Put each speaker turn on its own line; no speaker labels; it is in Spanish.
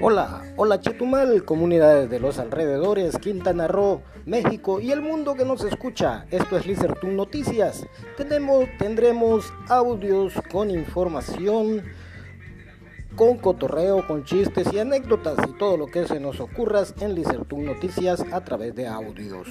Hola, hola Chetumal, comunidades de los alrededores, Quintana Roo, México y el mundo que nos escucha. Esto es Lizertun Noticias. Tenemos, tendremos audios con información, con cotorreo, con chistes y anécdotas y todo lo que se nos ocurra en Lizertun Noticias a través de audios.